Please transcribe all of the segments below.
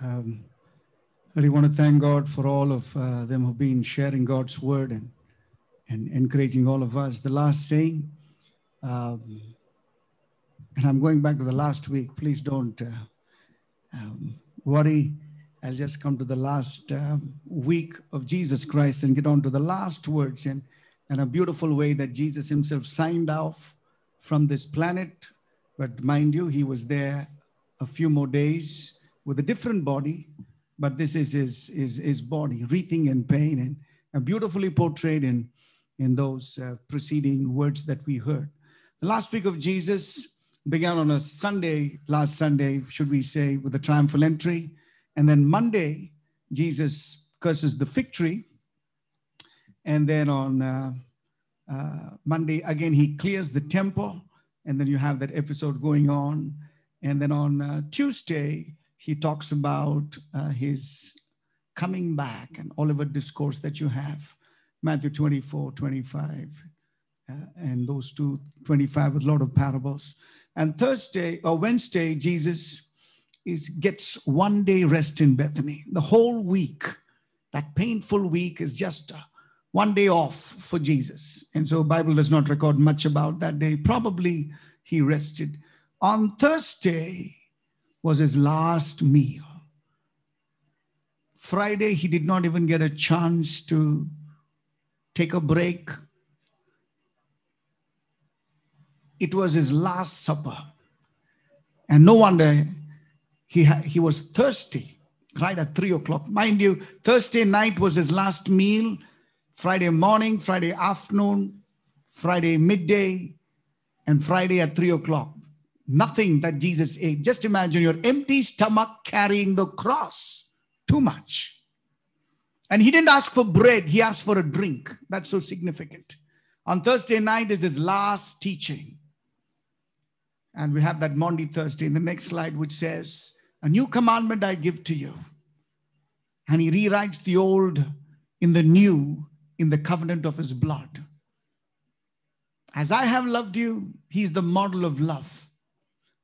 Um, I really want to thank God for all of uh, them who've been sharing God's word and, and encouraging all of us. The last saying, um, and I'm going back to the last week. Please don't uh, um, worry. I'll just come to the last um, week of Jesus Christ and get on to the last words and, and a beautiful way that Jesus himself signed off from this planet. But mind you, he was there a few more days with a different body, but this is his, his, his body, wreathing in pain and, and beautifully portrayed in, in those uh, preceding words that we heard. The last week of Jesus began on a Sunday, last Sunday, should we say, with a triumphal entry. And then Monday, Jesus curses the fig tree. And then on uh, uh, Monday, again, he clears the temple. And then you have that episode going on. And then on uh, Tuesday, he talks about uh, his coming back and Olivet discourse that you have, Matthew 24, 25, uh, and those two, 25 with a lot of parables. And Thursday or Wednesday, Jesus is, gets one day rest in Bethany. The whole week, that painful week is just uh, one day off for Jesus. And so Bible does not record much about that day. Probably he rested. On Thursday was his last meal. Friday, he did not even get a chance to take a break. It was his last supper. And no wonder he, he was thirsty right at three o'clock. Mind you, Thursday night was his last meal. Friday morning, Friday afternoon, Friday midday, and Friday at three o'clock. Nothing that Jesus ate. Just imagine your empty stomach carrying the cross. Too much. And he didn't ask for bread, he asked for a drink. That's so significant. On Thursday night is his last teaching. And we have that Maundy Thursday in the next slide, which says, A new commandment I give to you. And he rewrites the old in the new in the covenant of his blood. As I have loved you, he's the model of love.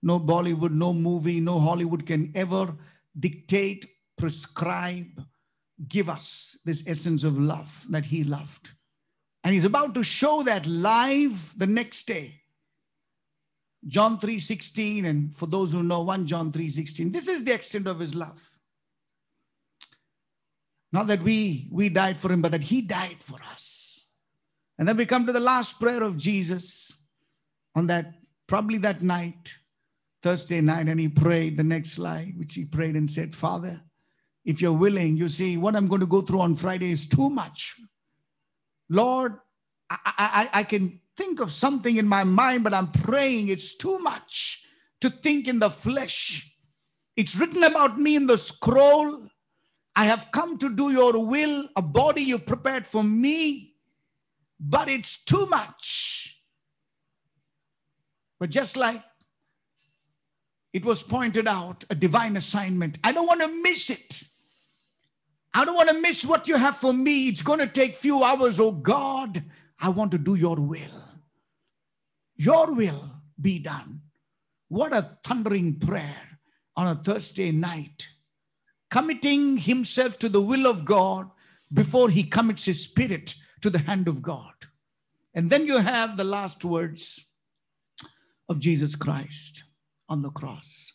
No Bollywood, no movie, no Hollywood can ever dictate, prescribe, give us this essence of love that he loved. And he's about to show that live the next day. John 3:16 and for those who know 1 John 3:16 this is the extent of his love. Not that we we died for him but that he died for us. And then we come to the last prayer of Jesus on that probably that night Thursday night and he prayed the next slide which he prayed and said Father if you're willing you see what I'm going to go through on Friday is too much. Lord I, I, I can think of something in my mind, but I'm praying it's too much to think in the flesh. It's written about me in the scroll. I have come to do your will, a body you prepared for me, but it's too much. But just like it was pointed out, a divine assignment, I don't want to miss it. I don't want to miss what you have for me. It's going to take few hours, oh God. I want to do your will. Your will be done. What a thundering prayer on a Thursday night. Committing himself to the will of God before he commits his spirit to the hand of God. And then you have the last words of Jesus Christ on the cross.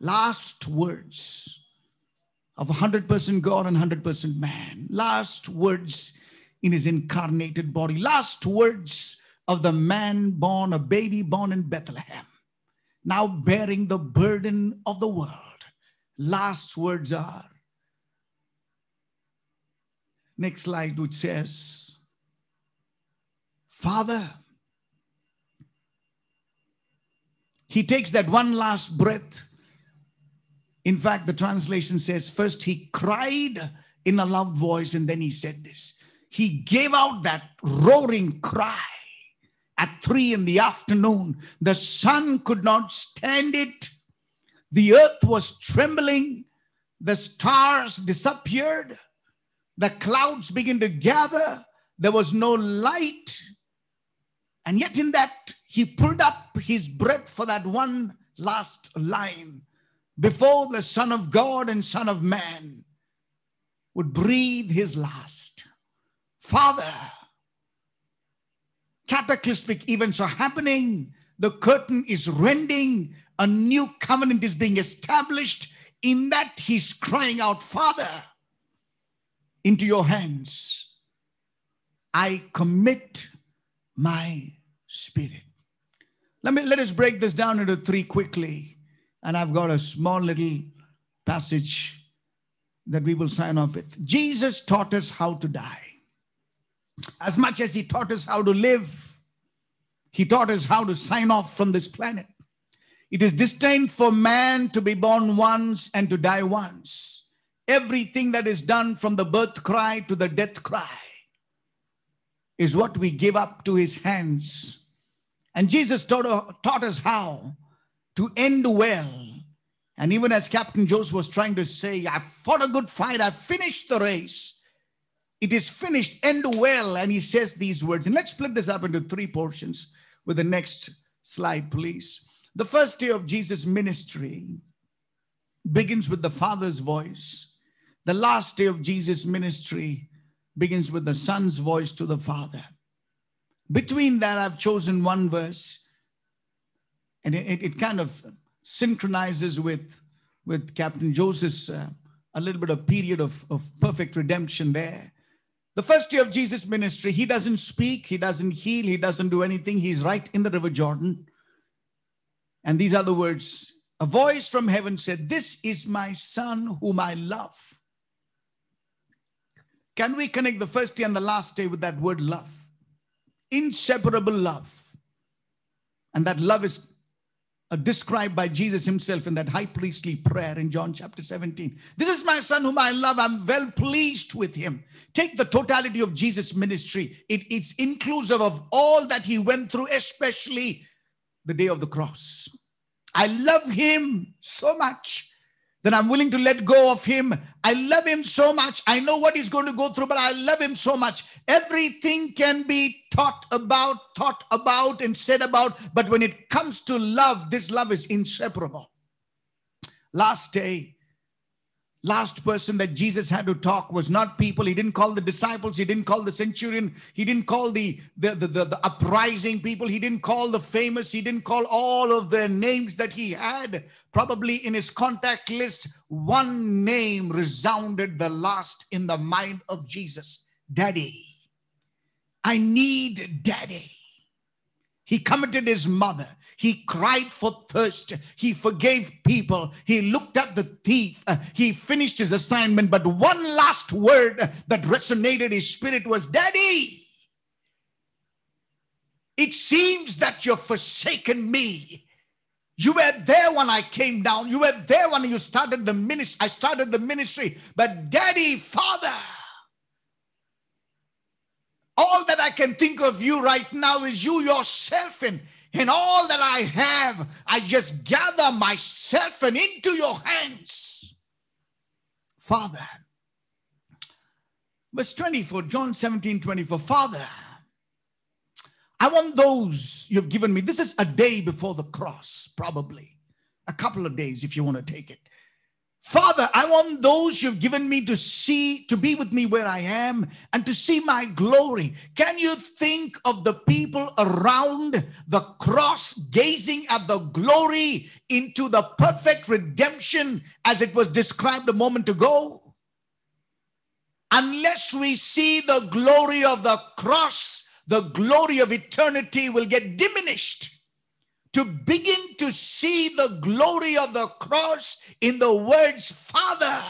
Last words of 100% God and 100% man. Last words in his incarnated body. Last words of the man born, a baby born in Bethlehem, now bearing the burden of the world. Last words are next slide, which says, Father, he takes that one last breath. In fact, the translation says, first he cried in a loud voice, and then he said this he gave out that roaring cry at three in the afternoon. The sun could not stand it. The earth was trembling. The stars disappeared. The clouds began to gather. There was no light. And yet, in that, he pulled up his breath for that one last line before the Son of God and Son of Man would breathe his last. Father, cataclysmic events are happening. The curtain is rending. A new covenant is being established. In that, he's crying out, Father, into your hands, I commit my spirit. Let me let us break this down into three quickly. And I've got a small little passage that we will sign off with. Jesus taught us how to die. As much as he taught us how to live, he taught us how to sign off from this planet. It is destined for man to be born once and to die once. Everything that is done from the birth cry to the death cry is what we give up to his hands. And Jesus taught, taught us how to end well. And even as Captain Joseph was trying to say, I fought a good fight, I finished the race. It is finished, end well. And he says these words. And let's split this up into three portions with the next slide, please. The first day of Jesus' ministry begins with the Father's voice. The last day of Jesus' ministry begins with the Son's voice to the Father. Between that, I've chosen one verse, and it, it kind of synchronizes with, with Captain Joseph's uh, a little bit of period of, of perfect redemption there. The first day of Jesus' ministry, he doesn't speak, he doesn't heal, he doesn't do anything. He's right in the River Jordan. And these are the words A voice from heaven said, This is my son whom I love. Can we connect the first day and the last day with that word love? Inseparable love. And that love is uh, described by Jesus himself in that high priestly prayer in John chapter 17. This is my son whom I love. I'm well pleased with him. Take the totality of Jesus' ministry, it, it's inclusive of all that he went through, especially the day of the cross. I love him so much that I'm willing to let go of him. I love him so much. I know what he's going to go through, but I love him so much. Everything can be taught about, thought about, and said about. But when it comes to love, this love is inseparable. Last day, last person that Jesus had to talk was not people. He didn't call the disciples. He didn't call the centurion. He didn't call the, the, the, the, the uprising people. He didn't call the famous. He didn't call all of the names that he had. Probably in his contact list, one name resounded the last in the mind of Jesus Daddy. I need daddy. He committed his mother. He cried for thirst. He forgave people. He looked at the thief. He finished his assignment. But one last word that resonated his spirit was Daddy. It seems that you've forsaken me. You were there when I came down. You were there when you started the ministry. I started the ministry. But Daddy, Father, all that I can think of you right now is you yourself and, and all that I have. I just gather myself and into your hands. Father. Verse 24, John 17, 24. Father, I want those you've given me. This is a day before the cross, probably. A couple of days if you want to take it. Father, I want those you've given me to see, to be with me where I am and to see my glory. Can you think of the people around the cross gazing at the glory into the perfect redemption as it was described a moment ago? Unless we see the glory of the cross, the glory of eternity will get diminished to begin to see the glory of the cross in the words, Father.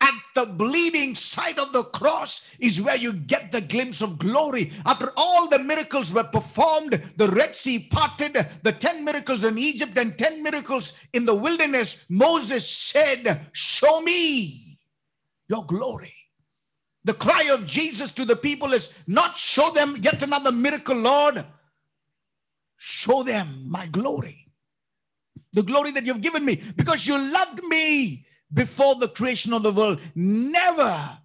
At the bleeding side of the cross is where you get the glimpse of glory. After all the miracles were performed, the Red Sea parted, the 10 miracles in Egypt and 10 miracles in the wilderness, Moses said, Show me your glory. The cry of Jesus to the people is not show them yet another miracle, Lord show them my glory. The glory that you've given me because you loved me before the creation of the world. Never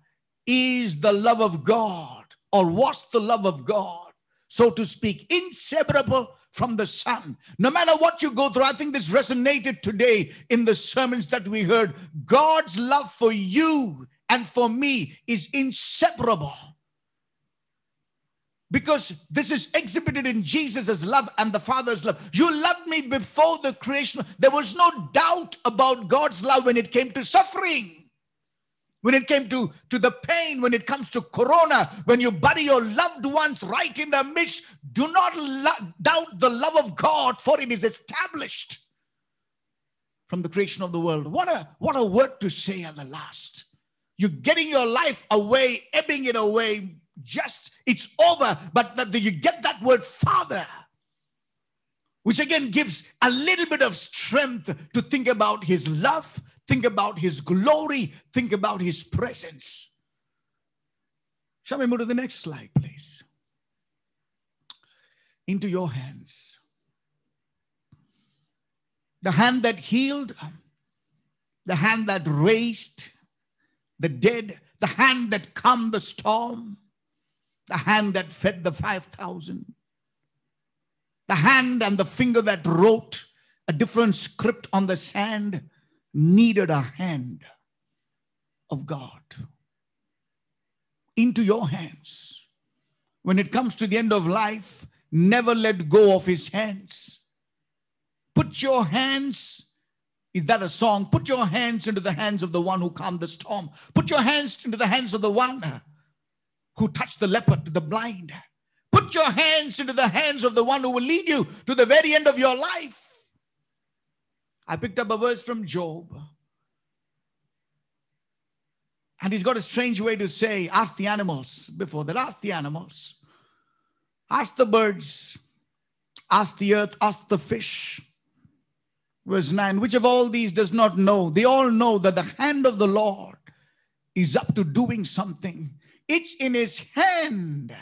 is the love of God or was the love of God, so to speak, inseparable from the Son. No matter what you go through, I think this resonated today in the sermons that we heard. God's love for you and for me is inseparable because this is exhibited in Jesus' love and the Father's love. You loved me before the creation. There was no doubt about God's love when it came to suffering, when it came to, to the pain, when it comes to corona, when you bury your loved ones right in the midst. Do not lo- doubt the love of God, for it is established from the creation of the world. What a, what a word to say at the last. You're getting your life away, ebbing it away, just it's over. But that you get that word father which again gives a little bit of strength to think about his love think about his glory think about his presence. Shall we move to the next slide please? Into your hands. The hand that healed the hand that raised the dead the hand that calmed the storm the hand that fed the 5,000, the hand and the finger that wrote a different script on the sand needed a hand of God into your hands. When it comes to the end of life, never let go of his hands. Put your hands, is that a song? Put your hands into the hands of the one who calmed the storm. Put your hands into the hands of the one who touched the leopard, to the blind. Put your hands into the hands of the one who will lead you to the very end of your life. I picked up a verse from Job. And he's got a strange way to say, ask the animals before that. Ask the animals. Ask the birds. Ask the earth. Ask the fish. Verse 9 Which of all these does not know? They all know that the hand of the Lord is up to doing something. It's in his hand.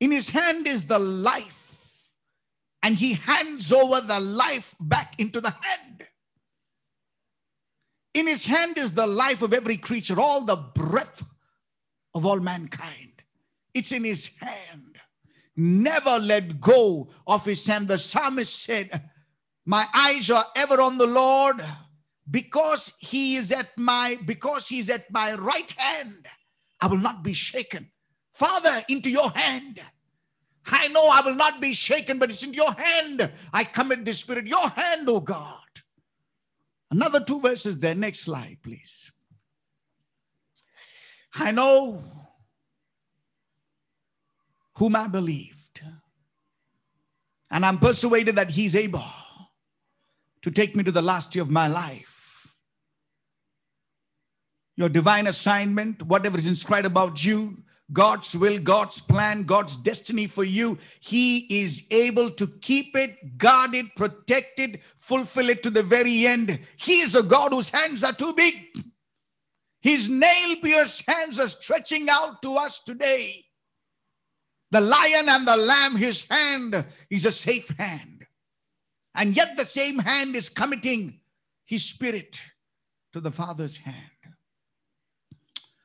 In his hand is the life. And he hands over the life back into the hand. In his hand is the life of every creature, all the breath of all mankind. It's in his hand. Never let go of his hand. The psalmist said, My eyes are ever on the Lord because he is at my because he's at my right hand I will not be shaken. Father, into your hand. I know I will not be shaken, but it's in your hand. I commit the Spirit, your hand, oh God. Another two verses there. Next slide, please. I know whom I believed, and I'm persuaded that He's able to take me to the last year of my life your divine assignment, whatever is inscribed about you, God's will, God's plan, God's destiny for you, He is able to keep it, guard it, protect it, fulfill it to the very end. He is a God whose hands are too big. His nail pierced hands are stretching out to us today. The lion and the lamb, his hand is a safe hand. And yet the same hand is committing his spirit to the Father's hand.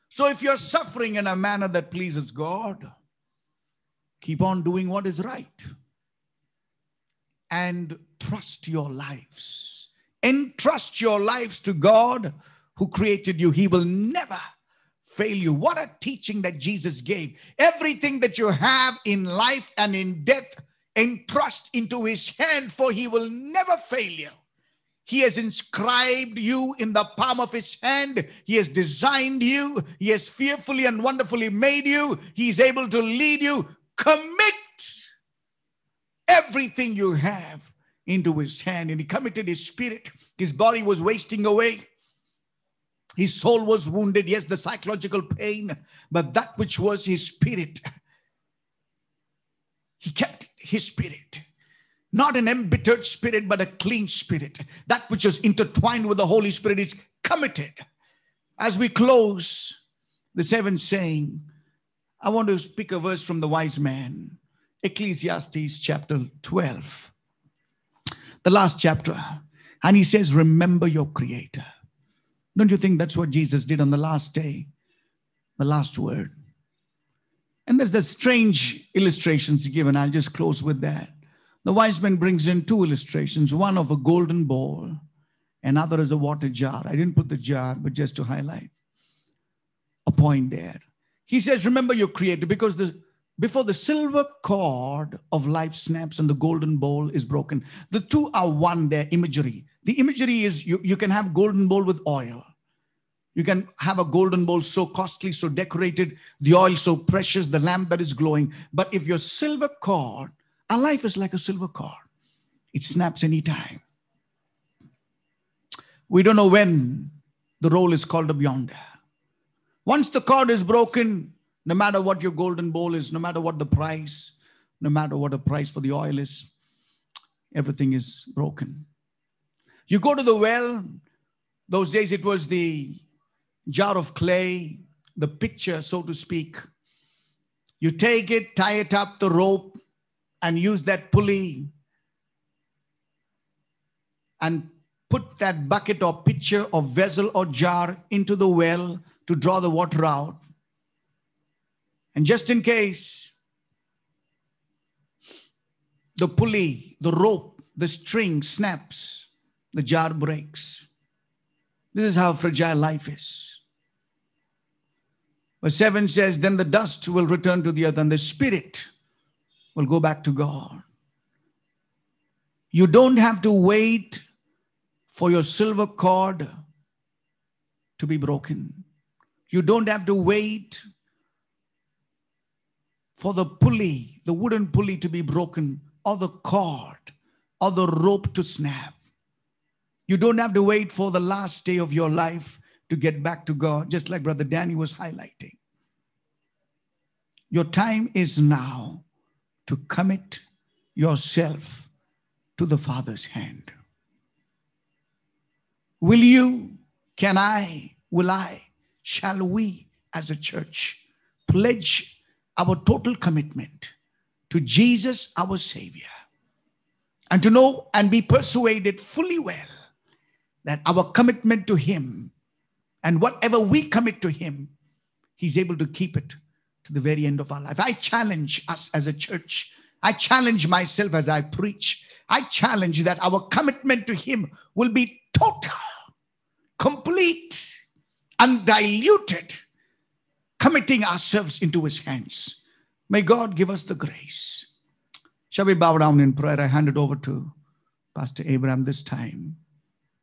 So if you're suffering in a manner that pleases God, keep on doing what is right and trust your lives. Entrust your lives to God who created you. He will never fail you. What a teaching that Jesus gave. Everything that you have in life and in death, entrust into his hand, for he will never fail you. He has inscribed you in the palm of his hand. He has designed you. He has fearfully and wonderfully made you. He's able to lead you. Commit everything you have into his hand. And he committed his spirit. His body was wasting away. His soul was wounded. Yes, the psychological pain, but that which was his spirit, he kept his spirit not an embittered spirit, but a clean spirit. That which is intertwined with the Holy Spirit is committed. As we close the seventh saying, I want to speak a verse from the wise man, Ecclesiastes chapter 12, the last chapter. And he says, Remember your Creator. Don't you think that's what Jesus did on the last day? The last word. And there's the strange illustrations given. I'll just close with that The wise man brings in two illustrations one of a golden bowl, another is a water jar. I didn't put the jar, but just to highlight a point there. He says, Remember your creator, because the before the silver cord of life snaps and the golden bowl is broken. The two are one, their imagery. The imagery is you, you can have golden bowl with oil. You can have a golden bowl so costly, so decorated, the oil so precious, the lamp that is glowing. But if your silver cord, our life is like a silver cord, it snaps anytime. We don't know when the roll is called up yonder. Once the cord is broken, no matter what your golden bowl is, no matter what the price, no matter what the price for the oil is, everything is broken. You go to the well, those days it was the jar of clay, the pitcher, so to speak. You take it, tie it up, the rope, and use that pulley and put that bucket or pitcher or vessel or jar into the well to draw the water out. And just in case the pulley, the rope, the string snaps, the jar breaks. This is how fragile life is. Verse 7 says, Then the dust will return to the earth and the spirit will go back to God. You don't have to wait for your silver cord to be broken. You don't have to wait for the pulley, the wooden pulley to be broken, or the cord, or the rope to snap. You don't have to wait for the last day of your life to get back to God, just like Brother Danny was highlighting. Your time is now to commit yourself to the Father's hand. Will you, can I, will I, shall we as a church pledge our total commitment to Jesus, our Savior, and to know and be persuaded fully well that our commitment to Him and whatever we commit to Him, He's able to keep it to the very end of our life. I challenge us as a church. I challenge myself as I preach. I challenge that our commitment to Him will be total, complete, undiluted committing ourselves into his hands. May God give us the grace. Shall we bow down in prayer? I hand it over to Pastor Abraham this time.